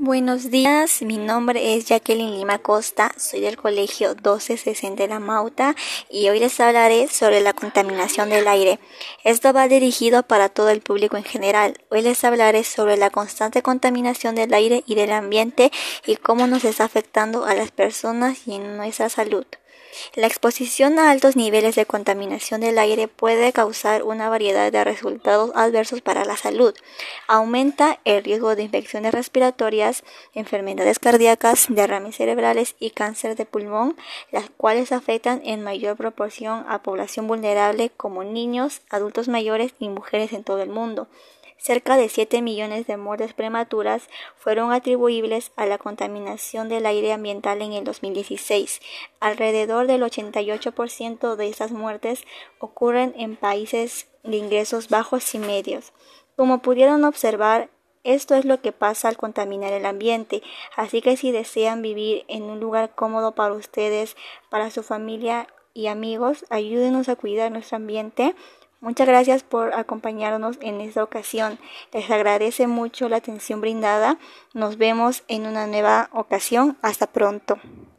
Buenos días, mi nombre es Jacqueline Lima Costa, soy del colegio 1260 de la Mauta y hoy les hablaré sobre la contaminación del aire. Esto va dirigido para todo el público en general. Hoy les hablaré sobre la constante contaminación del aire y del ambiente y cómo nos está afectando a las personas y en nuestra salud. La exposición a altos niveles de contaminación del aire puede causar una variedad de resultados adversos para la salud. Aumenta el riesgo de infecciones respiratorias, enfermedades cardíacas, derrames cerebrales y cáncer de pulmón, las cuales afectan en mayor proporción a población vulnerable como niños, adultos mayores y mujeres en todo el mundo. Cerca de 7 millones de muertes prematuras fueron atribuibles a la contaminación del aire ambiental en el 2016. Alrededor del 88% de estas muertes ocurren en países de ingresos bajos y medios. Como pudieron observar, esto es lo que pasa al contaminar el ambiente, así que si desean vivir en un lugar cómodo para ustedes, para su familia y amigos, ayúdenos a cuidar nuestro ambiente Muchas gracias por acompañarnos en esta ocasión. Les agradece mucho la atención brindada. Nos vemos en una nueva ocasión. Hasta pronto.